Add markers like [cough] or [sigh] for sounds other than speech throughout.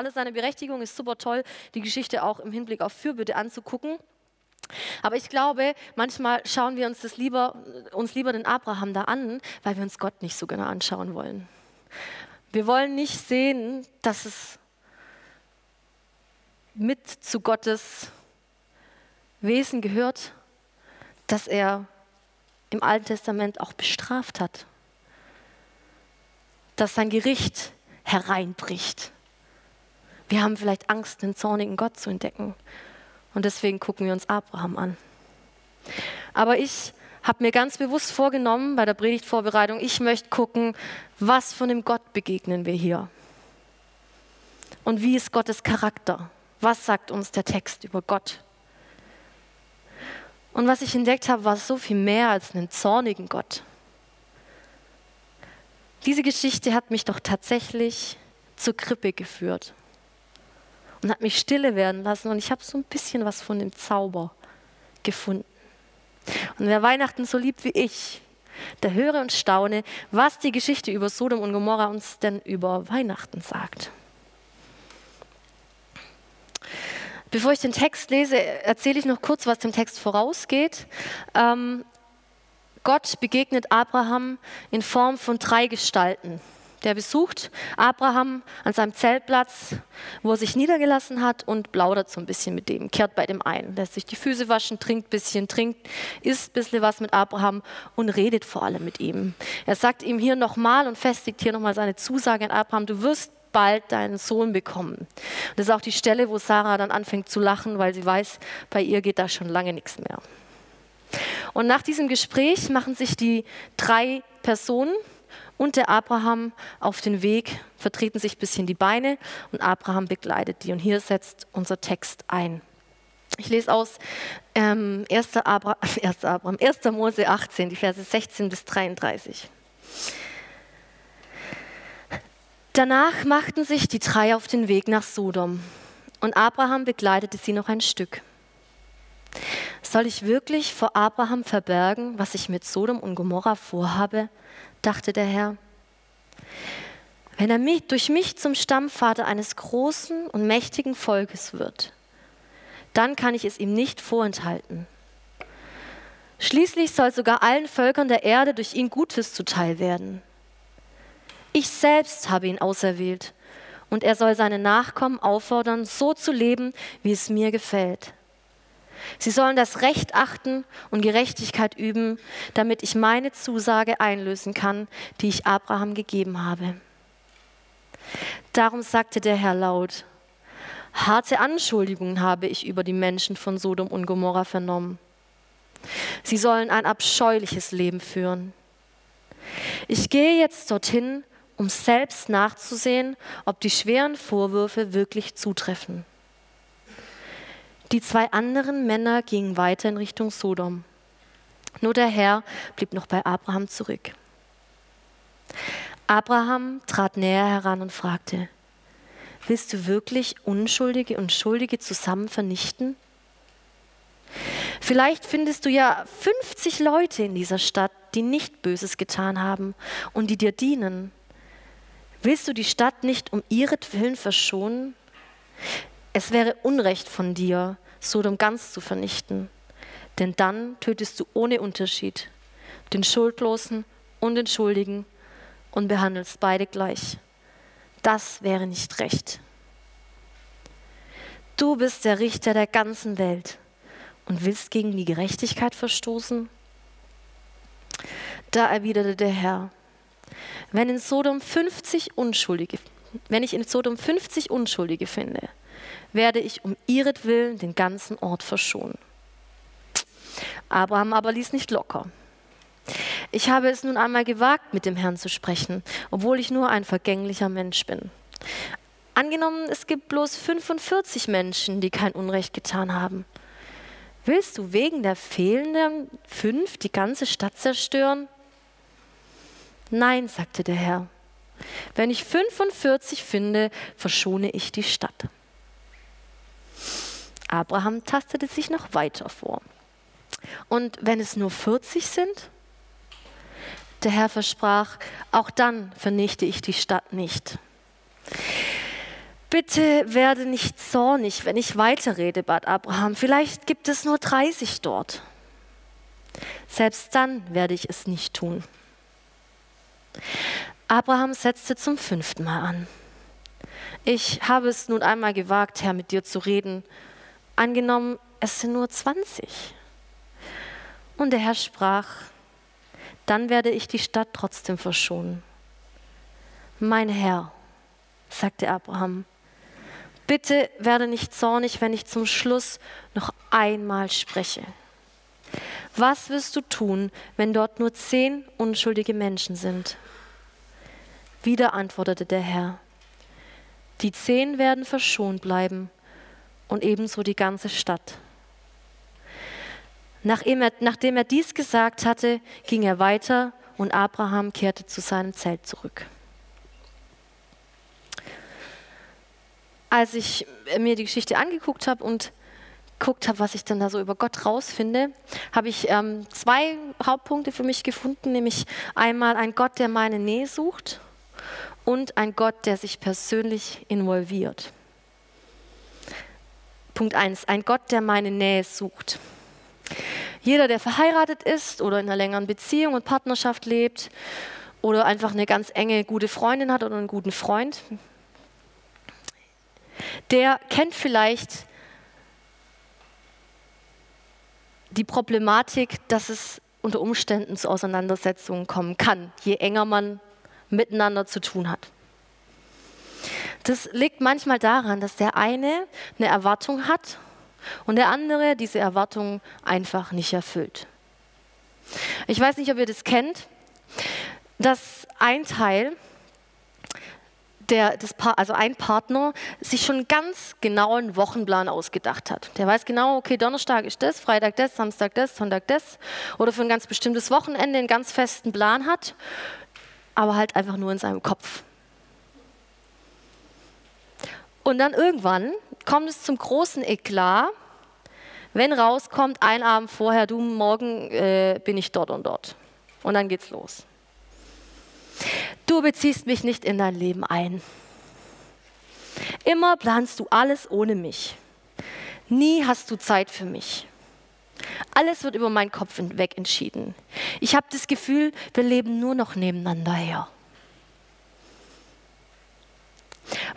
alles seine Berechtigung, ist super toll, die Geschichte auch im Hinblick auf Fürbitte anzugucken. Aber ich glaube, manchmal schauen wir uns das lieber, uns lieber den Abraham da an, weil wir uns Gott nicht so genau anschauen wollen. Wir wollen nicht sehen, dass es mit zu Gottes Wesen gehört, dass er im Alten Testament auch bestraft hat, dass sein Gericht hereinbricht. Wir haben vielleicht Angst, den zornigen Gott zu entdecken. Und deswegen gucken wir uns Abraham an. Aber ich habe mir ganz bewusst vorgenommen bei der Predigtvorbereitung, ich möchte gucken, was von dem Gott begegnen wir hier. Und wie ist Gottes Charakter? Was sagt uns der Text über Gott? Und was ich entdeckt habe, war so viel mehr als einen zornigen Gott. Diese Geschichte hat mich doch tatsächlich zur Krippe geführt und hat mich stille werden lassen und ich habe so ein bisschen was von dem Zauber gefunden. Und wer Weihnachten so liebt wie ich, der höre und staune, was die Geschichte über Sodom und Gomorra uns denn über Weihnachten sagt. Bevor ich den Text lese, erzähle ich noch kurz, was dem Text vorausgeht. Ähm, Gott begegnet Abraham in Form von drei Gestalten. Der besucht Abraham an seinem Zeltplatz, wo er sich niedergelassen hat und plaudert so ein bisschen mit dem, kehrt bei dem ein, lässt sich die Füße waschen, trinkt ein bisschen, trinkt, isst ein bisschen was mit Abraham und redet vor allem mit ihm. Er sagt ihm hier nochmal und festigt hier nochmal seine Zusage an Abraham, du wirst bald deinen Sohn bekommen. Das ist auch die Stelle, wo Sarah dann anfängt zu lachen, weil sie weiß, bei ihr geht da schon lange nichts mehr. Und nach diesem Gespräch machen sich die drei Personen und der Abraham auf den Weg, vertreten sich ein bisschen die Beine und Abraham begleitet die. Und hier setzt unser Text ein. Ich lese aus ähm, 1. Abra [laughs] 1. Abraham, 1. Mose 18, die Verse 16 bis 33. Danach machten sich die drei auf den Weg nach Sodom und Abraham begleitete sie noch ein Stück. Soll ich wirklich vor Abraham verbergen, was ich mit Sodom und Gomorra vorhabe? Dachte der Herr. Wenn er mich, durch mich zum Stammvater eines großen und mächtigen Volkes wird, dann kann ich es ihm nicht vorenthalten. Schließlich soll sogar allen Völkern der Erde durch ihn Gutes zuteil werden. Ich selbst habe ihn auserwählt und er soll seine Nachkommen auffordern, so zu leben, wie es mir gefällt. Sie sollen das Recht achten und Gerechtigkeit üben, damit ich meine Zusage einlösen kann, die ich Abraham gegeben habe. Darum sagte der Herr laut, harte Anschuldigungen habe ich über die Menschen von Sodom und Gomorra vernommen. Sie sollen ein abscheuliches Leben führen. Ich gehe jetzt dorthin, um selbst nachzusehen, ob die schweren Vorwürfe wirklich zutreffen. Die zwei anderen Männer gingen weiter in Richtung Sodom. Nur der Herr blieb noch bei Abraham zurück. Abraham trat näher heran und fragte, willst du wirklich Unschuldige und Schuldige zusammen vernichten? Vielleicht findest du ja 50 Leute in dieser Stadt, die nicht Böses getan haben und die dir dienen. Willst du die Stadt nicht um ihretwillen verschonen? Es wäre Unrecht von dir, Sodom ganz zu vernichten, denn dann tötest du ohne Unterschied den Schuldlosen und den Schuldigen und behandelst beide gleich. Das wäre nicht recht. Du bist der Richter der ganzen Welt und willst gegen die Gerechtigkeit verstoßen? Da erwiderte der Herr, wenn in Sodom 50 Unschuldige, wenn ich in Sodom 50 Unschuldige finde, werde ich um ihretwillen den ganzen Ort verschonen. Abraham aber ließ nicht locker. Ich habe es nun einmal gewagt, mit dem Herrn zu sprechen, obwohl ich nur ein vergänglicher Mensch bin. Angenommen, es gibt bloß 45 Menschen, die kein Unrecht getan haben. Willst du wegen der fehlenden fünf die ganze Stadt zerstören? Nein, sagte der Herr. Wenn ich 45 finde, verschone ich die Stadt. Abraham tastete sich noch weiter vor. Und wenn es nur 40 sind? Der Herr versprach, auch dann vernichte ich die Stadt nicht. Bitte werde nicht zornig, wenn ich weiterrede, bat Abraham. Vielleicht gibt es nur 30 dort. Selbst dann werde ich es nicht tun. Abraham setzte zum fünften Mal an. Ich habe es nun einmal gewagt, Herr, mit dir zu reden. Angenommen, es sind nur 20. Und der Herr sprach, dann werde ich die Stadt trotzdem verschonen. Mein Herr, sagte Abraham, bitte werde nicht zornig, wenn ich zum Schluss noch einmal spreche. Was wirst du tun, wenn dort nur zehn unschuldige Menschen sind? Wieder antwortete der Herr, die zehn werden verschont bleiben und ebenso die ganze Stadt. Nachdem er, nachdem er dies gesagt hatte, ging er weiter und Abraham kehrte zu seinem Zelt zurück. Als ich mir die Geschichte angeguckt habe und geguckt habe, was ich denn da so über Gott rausfinde, habe ich ähm, zwei Hauptpunkte für mich gefunden, nämlich einmal ein Gott, der meine Nähe sucht und ein Gott, der sich persönlich involviert. Punkt 1, ein Gott, der meine Nähe sucht. Jeder, der verheiratet ist oder in einer längeren Beziehung und Partnerschaft lebt oder einfach eine ganz enge, gute Freundin hat oder einen guten Freund, der kennt vielleicht die Problematik, dass es unter Umständen zu Auseinandersetzungen kommen kann, je enger man miteinander zu tun hat. Das liegt manchmal daran, dass der eine eine Erwartung hat und der andere diese Erwartung einfach nicht erfüllt. Ich weiß nicht, ob ihr das kennt, dass ein Teil, der, das pa also ein Partner, sich schon einen ganz genauen Wochenplan ausgedacht hat. Der weiß genau, okay, Donnerstag ist das, Freitag das, Samstag das, Sonntag das oder für ein ganz bestimmtes Wochenende einen ganz festen Plan hat, aber halt einfach nur in seinem Kopf. Und dann irgendwann kommt es zum großen Eklat, wenn rauskommt, ein Abend vorher, du, morgen äh, bin ich dort und dort. Und dann geht's los. Du beziehst mich nicht in dein Leben ein. Immer planst du alles ohne mich. Nie hast du Zeit für mich. Alles wird über meinen Kopf hinweg entschieden. Ich habe das Gefühl, wir leben nur noch nebeneinander her.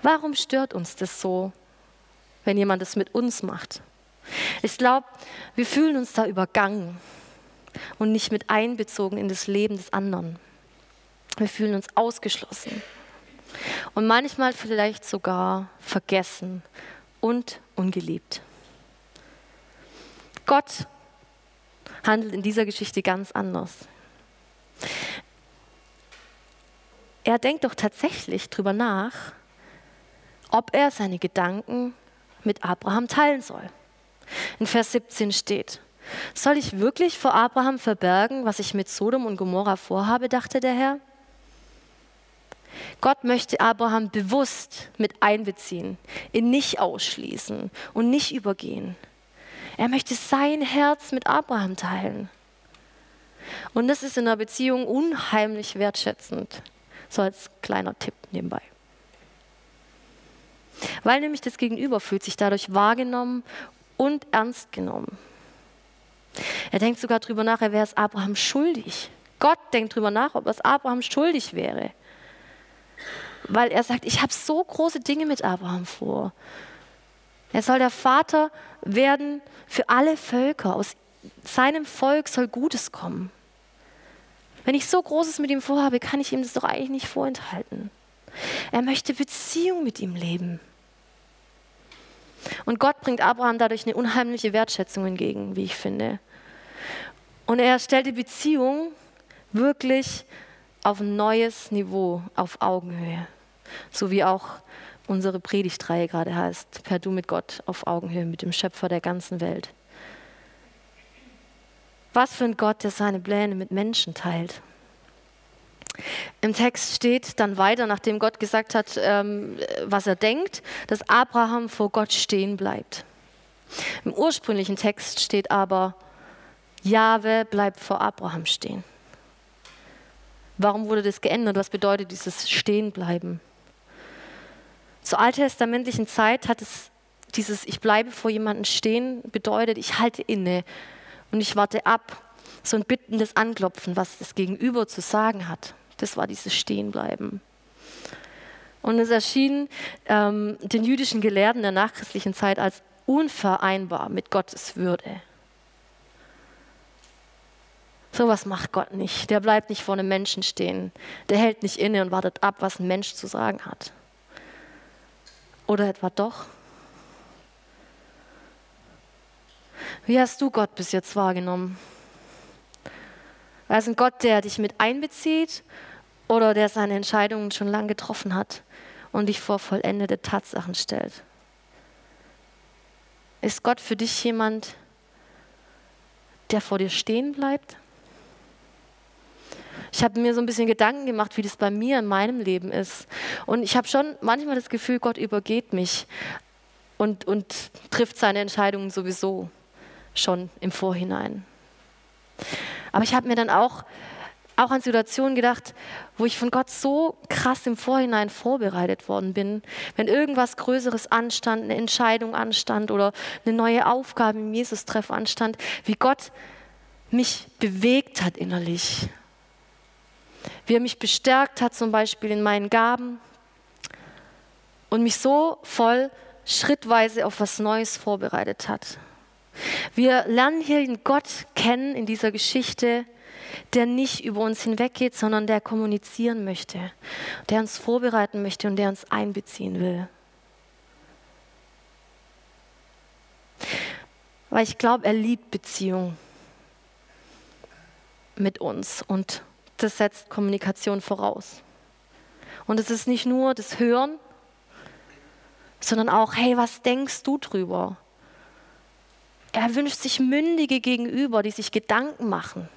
Warum stört uns das so, wenn jemand das mit uns macht? Ich glaube, wir fühlen uns da übergangen und nicht mit einbezogen in das Leben des anderen. Wir fühlen uns ausgeschlossen und manchmal vielleicht sogar vergessen und ungeliebt. Gott handelt in dieser Geschichte ganz anders. Er denkt doch tatsächlich darüber nach, ob er seine Gedanken mit Abraham teilen soll. In Vers 17 steht, soll ich wirklich vor Abraham verbergen, was ich mit Sodom und Gomorra vorhabe, dachte der Herr. Gott möchte Abraham bewusst mit einbeziehen, ihn nicht ausschließen und nicht übergehen. Er möchte sein Herz mit Abraham teilen. Und das ist in einer Beziehung unheimlich wertschätzend. So als kleiner Tipp nebenbei. Weil nämlich das Gegenüber fühlt sich dadurch wahrgenommen und ernst genommen. Er denkt sogar darüber nach, er wäre es Abraham schuldig. Gott denkt darüber nach, ob es Abraham schuldig wäre. Weil er sagt, ich habe so große Dinge mit Abraham vor. Er soll der Vater werden für alle Völker. Aus seinem Volk soll Gutes kommen. Wenn ich so Großes mit ihm vorhabe, kann ich ihm das doch eigentlich nicht vorenthalten. Er möchte Beziehung mit ihm leben. Und Gott bringt Abraham dadurch eine unheimliche Wertschätzung entgegen, wie ich finde. Und er stellt die Beziehung wirklich auf ein neues Niveau, auf Augenhöhe. So wie auch unsere Predigtreihe gerade heißt, per Du mit Gott auf Augenhöhe, mit dem Schöpfer der ganzen Welt. Was für ein Gott, der seine Pläne mit Menschen teilt. Im Text steht dann weiter, nachdem Gott gesagt hat, ähm, was er denkt, dass Abraham vor Gott stehen bleibt. Im ursprünglichen Text steht aber, Jahwe bleibt vor Abraham stehen. Warum wurde das geändert? Was bedeutet dieses Stehenbleiben? Zur alttestamentlichen Zeit hat es dieses Ich bleibe vor jemandem stehen bedeutet, ich halte inne und ich warte ab. So ein bittendes Anklopfen, was das Gegenüber zu sagen hat. Das war dieses Stehenbleiben. Und es erschien ähm, den jüdischen Gelehrten der nachchristlichen Zeit als unvereinbar mit Gottes Würde. So was macht Gott nicht. Der bleibt nicht vor einem Menschen stehen. Der hält nicht inne und wartet ab, was ein Mensch zu sagen hat. Oder etwa doch? Wie hast du Gott bis jetzt wahrgenommen? Er ist ein Gott, der dich mit einbezieht oder der seine Entscheidungen schon lange getroffen hat und dich vor vollendete Tatsachen stellt? Ist Gott für dich jemand, der vor dir stehen bleibt? Ich habe mir so ein bisschen Gedanken gemacht, wie das bei mir in meinem Leben ist. Und ich habe schon manchmal das Gefühl, Gott übergeht mich und, und trifft seine Entscheidungen sowieso schon im Vorhinein. Aber ich habe mir dann auch, auch an Situationen gedacht, wo ich von Gott so krass im Vorhinein vorbereitet worden bin. Wenn irgendwas Größeres anstand, eine Entscheidung anstand oder eine neue Aufgabe im Jesus-Treff anstand, wie Gott mich bewegt hat innerlich wie er mich bestärkt hat, zum Beispiel in meinen Gaben und mich so voll schrittweise auf was Neues vorbereitet hat. Wir lernen hier einen Gott kennen in dieser Geschichte, der nicht über uns hinweggeht, sondern der kommunizieren möchte, der uns vorbereiten möchte und der uns einbeziehen will. Weil ich glaube, er liebt Beziehung mit uns und das setzt Kommunikation voraus. Und es ist nicht nur das Hören, sondern auch, hey, was denkst du drüber? Er wünscht sich mündige Gegenüber, die sich Gedanken machen.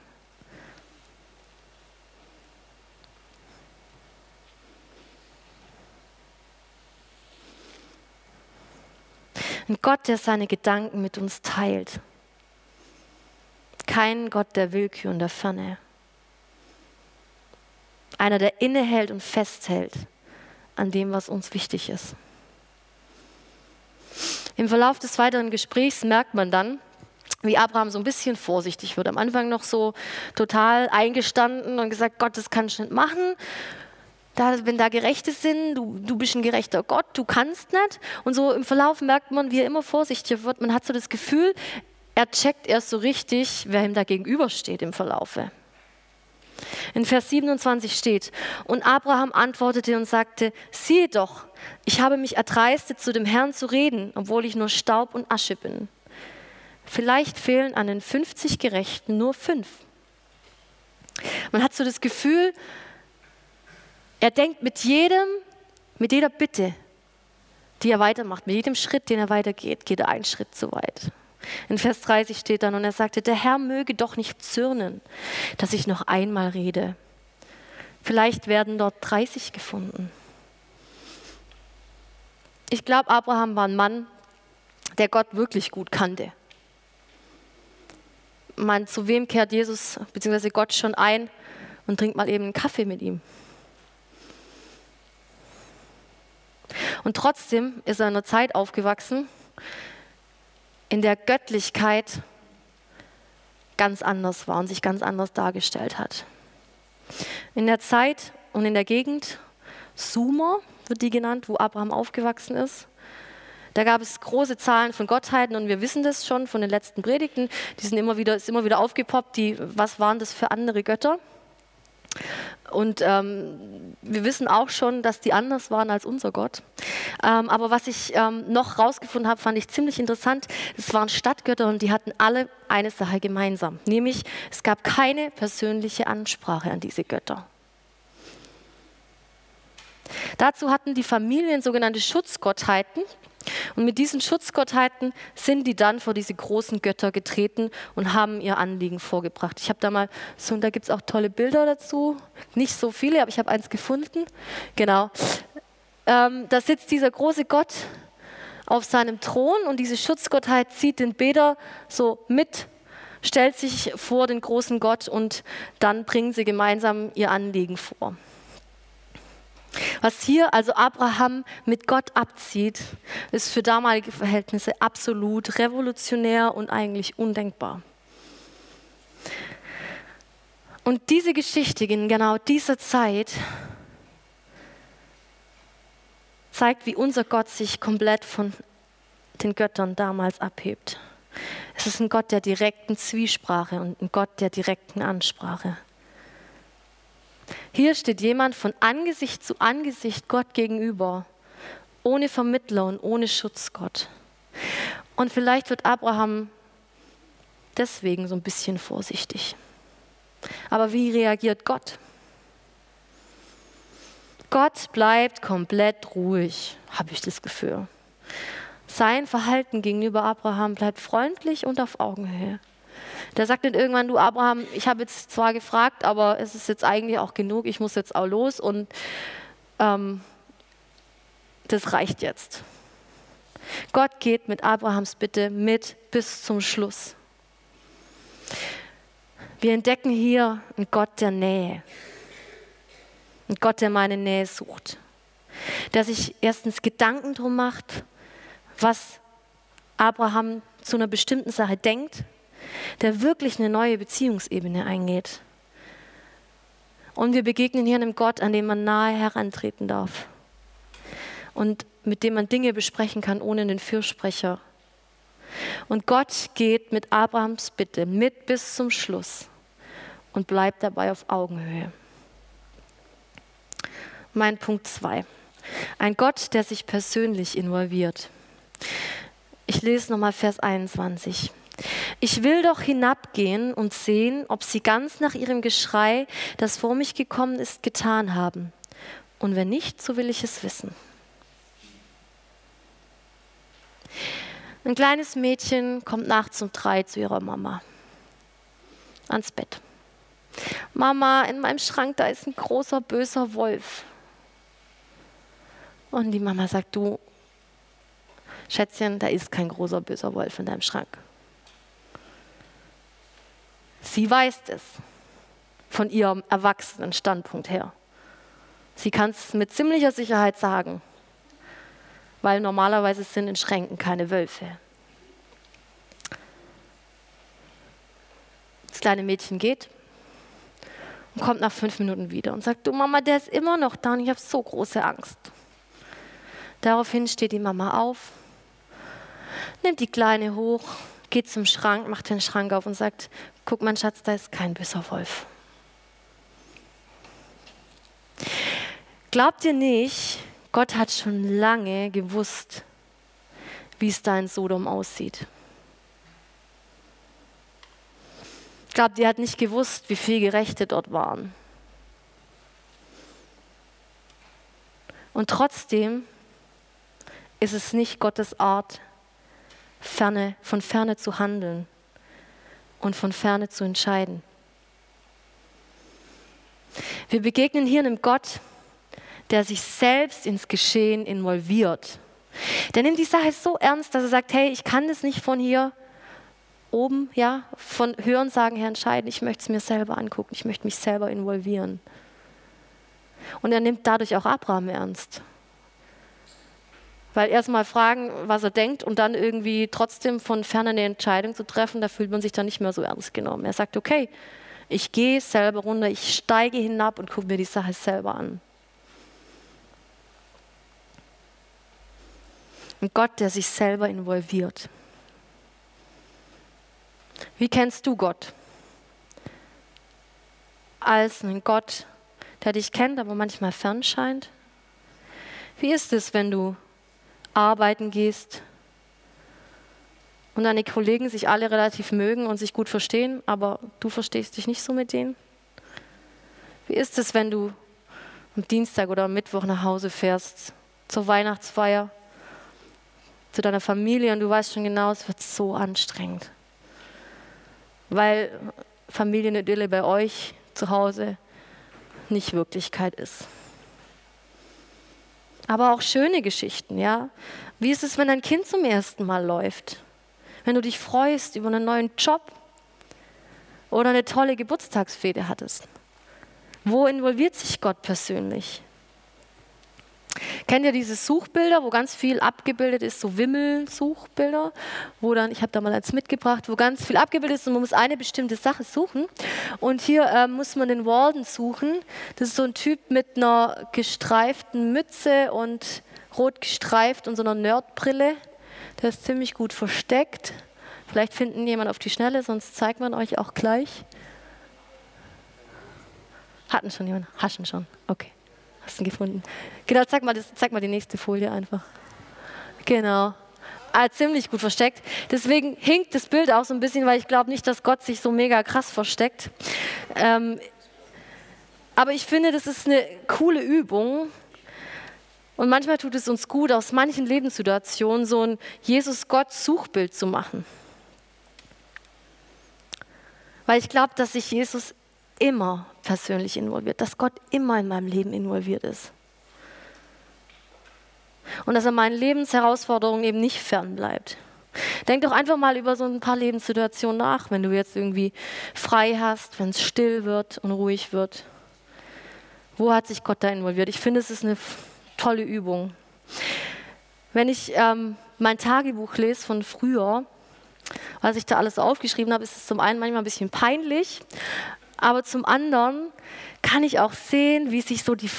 Ein Gott, der seine Gedanken mit uns teilt. Kein Gott der Willkür und der Ferne. Einer, der innehält und festhält an dem, was uns wichtig ist. Im Verlauf des weiteren Gesprächs merkt man dann, wie Abraham so ein bisschen vorsichtig wird. Am Anfang noch so total eingestanden und gesagt, Gott, das kannst du nicht machen. Da, wenn da Gerechte sind, du, du bist ein gerechter Gott, du kannst nicht. Und so im Verlauf merkt man, wie er immer vorsichtiger wird. Man hat so das Gefühl, er checkt erst so richtig, wer ihm da gegenübersteht im Verlaufe. In Vers 27 steht, und Abraham antwortete und sagte, siehe doch, ich habe mich erdreistet, zu dem Herrn zu reden, obwohl ich nur Staub und Asche bin. Vielleicht fehlen an den 50 Gerechten nur fünf. Man hat so das Gefühl, er denkt mit jedem, mit jeder Bitte, die er weitermacht, mit jedem Schritt, den er weitergeht, geht er einen Schritt zu weit. In Vers 30 steht dann, und er sagte, der Herr möge doch nicht zürnen, dass ich noch einmal rede. Vielleicht werden dort 30 gefunden. Ich glaube, Abraham war ein Mann, der Gott wirklich gut kannte. Man, zu wem kehrt Jesus bzw. Gott schon ein und trinkt mal eben einen Kaffee mit ihm? Und trotzdem ist er in einer Zeit aufgewachsen, in der Göttlichkeit ganz anders war und sich ganz anders dargestellt hat. In der Zeit und in der Gegend, Sumer wird die genannt, wo Abraham aufgewachsen ist, da gab es große Zahlen von Gottheiten und wir wissen das schon von den letzten Predigten. Die sind immer wieder, ist immer wieder aufgepoppt. Die, was waren das für andere Götter? Und ähm, wir wissen auch schon, dass die anders waren als unser Gott. Ähm, aber was ich ähm, noch rausgefunden habe, fand ich ziemlich interessant. Es waren Stadtgötter und die hatten alle eine Sache gemeinsam, nämlich es gab keine persönliche Ansprache an diese Götter. Dazu hatten die Familien sogenannte Schutzgottheiten, und mit diesen Schutzgottheiten sind die dann vor diese großen Götter getreten und haben ihr Anliegen vorgebracht. Ich habe da mal so, und da gibt es auch tolle Bilder dazu. Nicht so viele, aber ich habe eins gefunden. Genau. Ähm, da sitzt dieser große Gott auf seinem Thron und diese Schutzgottheit zieht den Beter so mit, stellt sich vor den großen Gott und dann bringen sie gemeinsam ihr Anliegen vor. Was hier also Abraham mit Gott abzieht, ist für damalige Verhältnisse absolut revolutionär und eigentlich undenkbar. Und diese Geschichte in genau dieser Zeit zeigt, wie unser Gott sich komplett von den Göttern damals abhebt. Es ist ein Gott der direkten Zwiesprache und ein Gott der direkten Ansprache. Hier steht jemand von Angesicht zu Angesicht Gott gegenüber, ohne Vermittler und ohne Schutzgott. Und vielleicht wird Abraham deswegen so ein bisschen vorsichtig. Aber wie reagiert Gott? Gott bleibt komplett ruhig, habe ich das Gefühl. Sein Verhalten gegenüber Abraham bleibt freundlich und auf Augenhöhe. Der sagt dann irgendwann, du Abraham, ich habe jetzt zwar gefragt, aber es ist jetzt eigentlich auch genug, ich muss jetzt auch los und ähm, das reicht jetzt. Gott geht mit Abrahams Bitte mit bis zum Schluss. Wir entdecken hier einen Gott der Nähe. Einen Gott, der meine Nähe sucht. Der sich erstens Gedanken drum macht, was Abraham zu einer bestimmten Sache denkt, der wirklich eine neue Beziehungsebene eingeht. Und wir begegnen hier einem Gott, an dem man nahe herantreten darf. Und mit dem man Dinge besprechen kann ohne den Fürsprecher und Gott geht mit Abrahams Bitte mit bis zum Schluss und bleibt dabei auf Augenhöhe. Mein Punkt 2. Ein Gott, der sich persönlich involviert. Ich lese nochmal Vers 21. Ich will doch hinabgehen und sehen, ob sie ganz nach ihrem Geschrei, das vor mich gekommen ist, getan haben. Und wenn nicht, so will ich es wissen. Ein kleines Mädchen kommt nachts um drei zu ihrer Mama ans Bett. Mama, in meinem Schrank, da ist ein großer, böser Wolf. Und die Mama sagt, du, Schätzchen, da ist kein großer, böser Wolf in deinem Schrank. Sie weiß es von ihrem erwachsenen Standpunkt her. Sie kann es mit ziemlicher Sicherheit sagen weil normalerweise sind in Schränken keine Wölfe. Das kleine Mädchen geht und kommt nach fünf Minuten wieder und sagt, du Mama, der ist immer noch da und ich habe so große Angst. Daraufhin steht die Mama auf, nimmt die Kleine hoch, geht zum Schrank, macht den Schrank auf und sagt, guck mein Schatz, da ist kein böser Wolf. Glaubt ihr nicht, Gott hat schon lange gewusst, wie es da in Sodom aussieht. Glaube, die hat nicht gewusst, wie viele Gerechte dort waren. Und trotzdem ist es nicht Gottes Art, ferne, von ferne zu handeln und von ferne zu entscheiden. Wir begegnen hier einem Gott, der sich selbst ins Geschehen involviert. Der nimmt die Sache so ernst, dass er sagt, hey, ich kann das nicht von hier oben, ja, von Hörensagen her entscheiden. Ich möchte es mir selber angucken. Ich möchte mich selber involvieren. Und er nimmt dadurch auch Abraham ernst. Weil erstmal fragen, was er denkt und dann irgendwie trotzdem von fern eine Entscheidung zu treffen, da fühlt man sich dann nicht mehr so ernst genommen. Er sagt, okay, ich gehe selber runter, ich steige hinab und gucke mir die Sache selber an. Ein Gott, der sich selber involviert. Wie kennst du Gott? Als einen Gott, der dich kennt, aber manchmal fern scheint? Wie ist es, wenn du arbeiten gehst und deine Kollegen sich alle relativ mögen und sich gut verstehen, aber du verstehst dich nicht so mit denen? Wie ist es, wenn du am Dienstag oder am Mittwoch nach Hause fährst zur Weihnachtsfeier zu deiner Familie und du weißt schon genau, es wird so anstrengend. Weil Familienidylle bei euch zu Hause nicht Wirklichkeit ist. Aber auch schöne Geschichten, ja. Wie ist es, wenn dein Kind zum ersten Mal läuft? Wenn du dich freust über einen neuen Job oder eine tolle Geburtstagsfete hattest? Wo involviert sich Gott persönlich? Kennt ihr diese Suchbilder, wo ganz viel abgebildet ist, so Wimmel-Suchbilder, wo dann, ich habe da mal eins mitgebracht, wo ganz viel abgebildet ist und man muss eine bestimmte Sache suchen. Und hier äh, muss man den Walden suchen. Das ist so ein Typ mit einer gestreiften Mütze und rot gestreift und so einer Nerdbrille. Der ist ziemlich gut versteckt. Vielleicht finden jemand auf die Schnelle, sonst zeigt man euch auch gleich. Hatten schon jemand? Haschen schon. Okay. Hast ihn gefunden? Genau, zeig mal, das, zeig mal die nächste Folie einfach. Genau. Ah, ziemlich gut versteckt. Deswegen hinkt das Bild auch so ein bisschen, weil ich glaube nicht, dass Gott sich so mega krass versteckt. Ähm, aber ich finde, das ist eine coole Übung. Und manchmal tut es uns gut, aus manchen Lebenssituationen so ein Jesus-Gott-Suchbild zu machen. Weil ich glaube, dass sich Jesus immer persönlich involviert, dass Gott immer in meinem Leben involviert ist. Und dass er meinen Lebensherausforderungen eben nicht fernbleibt. Denk doch einfach mal über so ein paar Lebenssituationen nach, wenn du jetzt irgendwie frei hast, wenn es still wird und ruhig wird. Wo hat sich Gott da involviert? Ich finde, es ist eine tolle Übung. Wenn ich ähm, mein Tagebuch lese von früher, was ich da alles aufgeschrieben habe, ist es zum einen manchmal ein bisschen peinlich, aber zum anderen kann ich auch sehen, wie sich so die,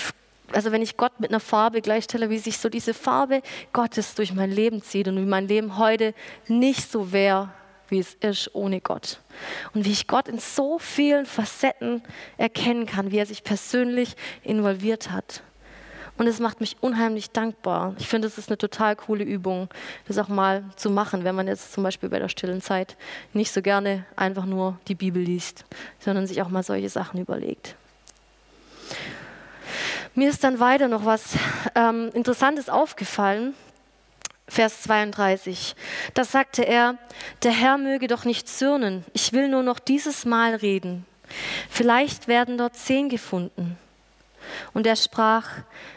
also wenn ich Gott mit einer Farbe gleichstelle, wie sich so diese Farbe Gottes durch mein Leben zieht und wie mein Leben heute nicht so wäre, wie es ist ohne Gott. Und wie ich Gott in so vielen Facetten erkennen kann, wie er sich persönlich involviert hat. Und es macht mich unheimlich dankbar. Ich finde, es ist eine total coole Übung, das auch mal zu machen, wenn man jetzt zum Beispiel bei der stillen Zeit nicht so gerne einfach nur die Bibel liest, sondern sich auch mal solche Sachen überlegt. Mir ist dann weiter noch was ähm, Interessantes aufgefallen. Vers 32. Da sagte er, der Herr möge doch nicht zürnen, ich will nur noch dieses Mal reden. Vielleicht werden dort zehn gefunden. Und er sprach,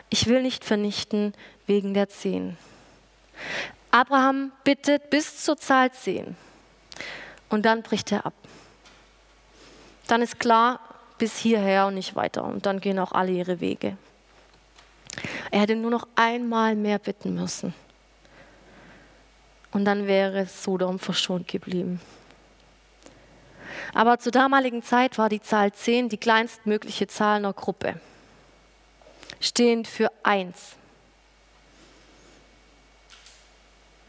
ich will nicht vernichten wegen der zehn. Abraham bittet bis zur Zahl zehn. Und dann bricht er ab. Dann ist klar, bis hierher und nicht weiter. Und dann gehen auch alle ihre Wege. Er hätte nur noch einmal mehr bitten müssen. Und dann wäre Sodom verschont geblieben. Aber zur damaligen Zeit war die Zahl 10 die kleinstmögliche Zahl einer Gruppe stehend für eins.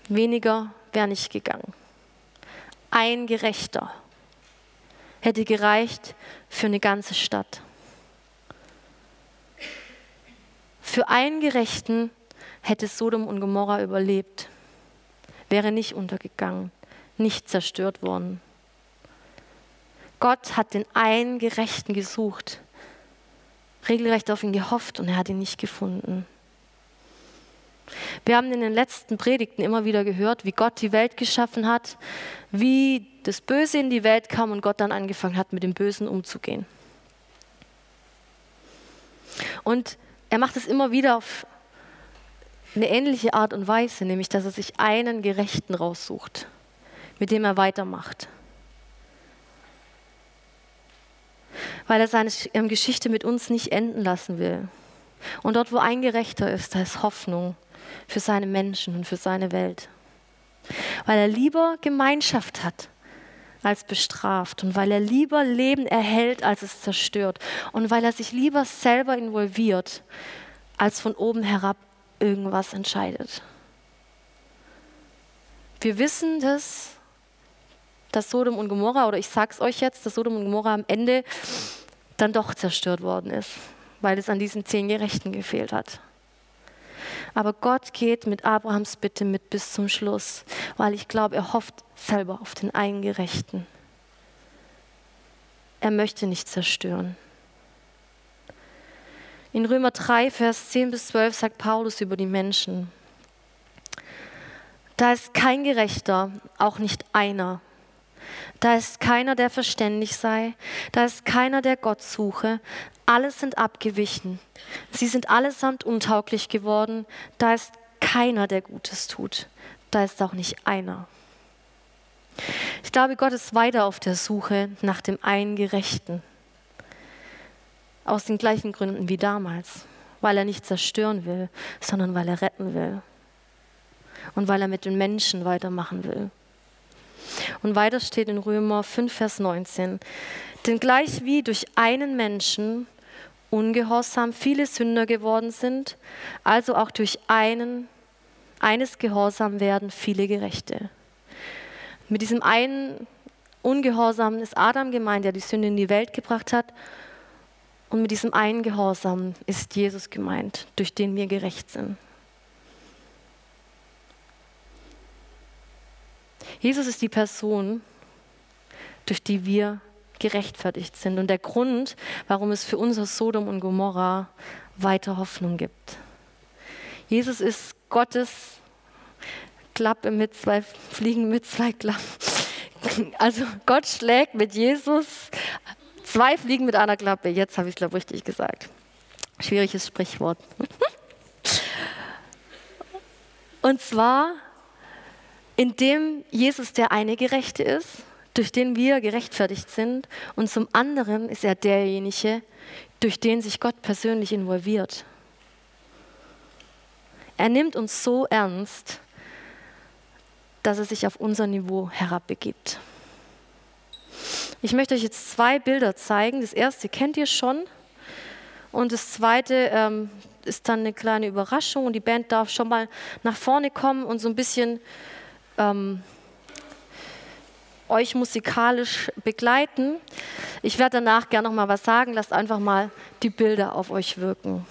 Weniger wäre nicht gegangen. Ein Gerechter hätte gereicht für eine ganze Stadt. Für einen Gerechten hätte Sodom und Gomorra überlebt, wäre nicht untergegangen, nicht zerstört worden. Gott hat den einen Gerechten gesucht, regelrecht auf ihn gehofft und er hat ihn nicht gefunden. Wir haben in den letzten Predigten immer wieder gehört, wie Gott die Welt geschaffen hat, wie das Böse in die Welt kam und Gott dann angefangen hat, mit dem Bösen umzugehen. Und er macht es immer wieder auf eine ähnliche Art und Weise, nämlich dass er sich einen Gerechten raussucht, mit dem er weitermacht. Weil er seine ähm, Geschichte mit uns nicht enden lassen will. Und dort, wo ein Gerechter ist, da ist Hoffnung für seine Menschen und für seine Welt. Weil er lieber Gemeinschaft hat als bestraft und weil er lieber Leben erhält, als es zerstört und weil er sich lieber selber involviert, als von oben herab irgendwas entscheidet. Wir wissen das dass Sodom und Gomorra, oder ich sag's euch jetzt, dass Sodom und Gomorra am Ende dann doch zerstört worden ist, weil es an diesen zehn Gerechten gefehlt hat. Aber Gott geht mit Abrahams Bitte mit bis zum Schluss, weil ich glaube, er hofft selber auf den einen Gerechten. Er möchte nicht zerstören. In Römer 3, Vers 10 bis 12 sagt Paulus über die Menschen, da ist kein Gerechter, auch nicht einer. Da ist keiner, der verständig sei. Da ist keiner, der Gott suche. Alle sind abgewichen. Sie sind allesamt untauglich geworden. Da ist keiner, der Gutes tut. Da ist auch nicht einer. Ich glaube, Gott ist weiter auf der Suche nach dem einen Gerechten. Aus den gleichen Gründen wie damals. weil er nicht zerstören will, sondern weil er retten will und weil er mit den Menschen weitermachen will. Und weiter steht in Römer 5, Vers 19, denn gleich wie durch einen Menschen ungehorsam viele Sünder geworden sind, also auch durch einen, eines Gehorsam werden viele Gerechte. Mit diesem einen Ungehorsam ist Adam gemeint, der die Sünde in die Welt gebracht hat. Und mit diesem einen Gehorsam ist Jesus gemeint, durch den wir gerecht sind. Jesus ist die Person, durch die wir gerechtfertigt sind und der Grund, warum es für unser Sodom und Gomorra weiter Hoffnung gibt. Jesus ist Gottes Klappe mit zwei Fliegen mit zwei Klappen. Also Gott schlägt mit Jesus zwei Fliegen mit einer Klappe. Jetzt habe ich es glaube ich richtig gesagt. Schwieriges Sprichwort. [laughs] Und zwar, indem Jesus der eine Gerechte ist durch den wir gerechtfertigt sind. Und zum anderen ist er derjenige, durch den sich Gott persönlich involviert. Er nimmt uns so ernst, dass er sich auf unser Niveau herabbegibt. Ich möchte euch jetzt zwei Bilder zeigen. Das erste kennt ihr schon. Und das zweite ähm, ist dann eine kleine Überraschung. Und die Band darf schon mal nach vorne kommen und so ein bisschen ähm, euch musikalisch begleiten. Ich werde danach gerne noch mal was sagen. Lasst einfach mal die Bilder auf euch wirken.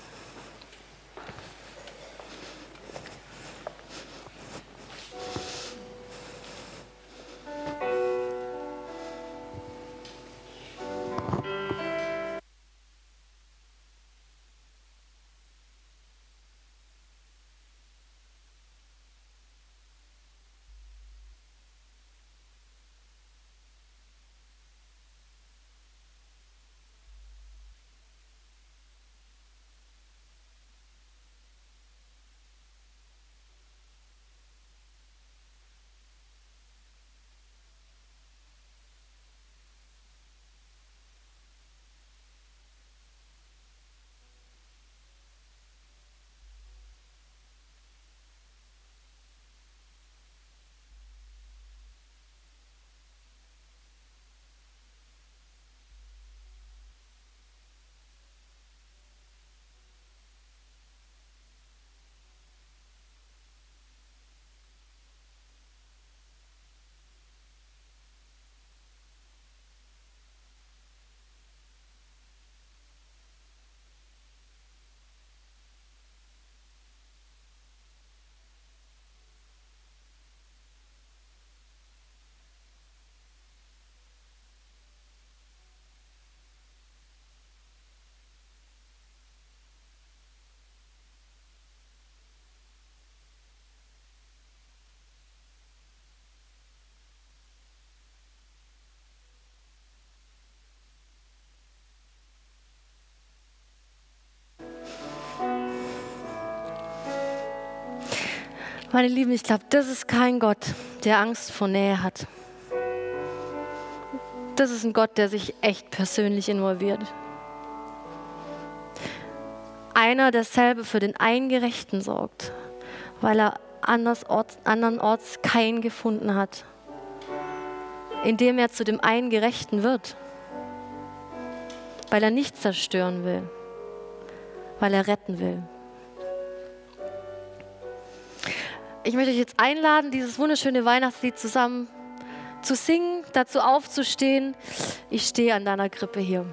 Meine Lieben, ich glaube, das ist kein Gott, der Angst vor Nähe hat. Das ist ein Gott, der sich echt persönlich involviert. Einer, der selber für den Eingerechten sorgt, weil er andersorts, andernorts keinen gefunden hat, indem er zu dem Eingerechten wird, weil er nicht zerstören will, weil er retten will. Ich möchte euch jetzt einladen, dieses wunderschöne Weihnachtslied zusammen zu singen, dazu aufzustehen. Ich stehe an deiner Krippe hier.